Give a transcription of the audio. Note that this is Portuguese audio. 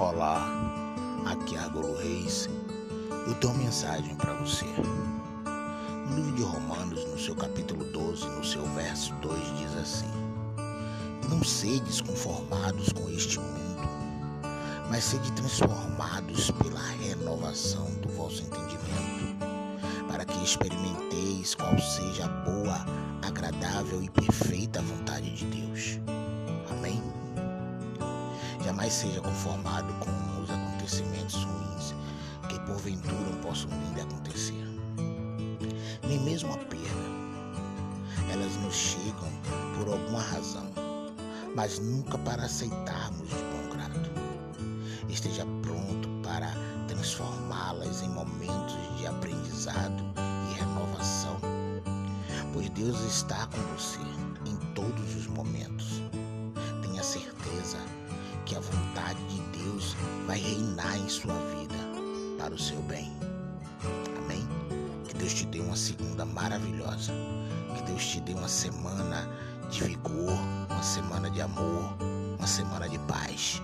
Olá, aqui é Argolo Reis. Eu tenho uma mensagem para você. No livro de Romanos, no seu capítulo 12, no seu verso 2, diz assim: Não sedes conformados com este mundo, mas sede transformados pela renovação do vosso entendimento, para que experimenteis qual seja a boa, agradável e perfeita vontade de Jamais seja conformado com os acontecimentos ruins que porventura possam vir a acontecer. Nem mesmo a perda. Elas nos chegam por alguma razão, mas nunca para aceitarmos de bom grado. Esteja pronto para transformá-las em momentos de aprendizado e renovação, pois Deus está com você em todos os momentos. Que a vontade de Deus vai reinar em sua vida para o seu bem. Amém? Que Deus te dê uma segunda maravilhosa. Que Deus te dê uma semana de vigor, uma semana de amor, uma semana de paz.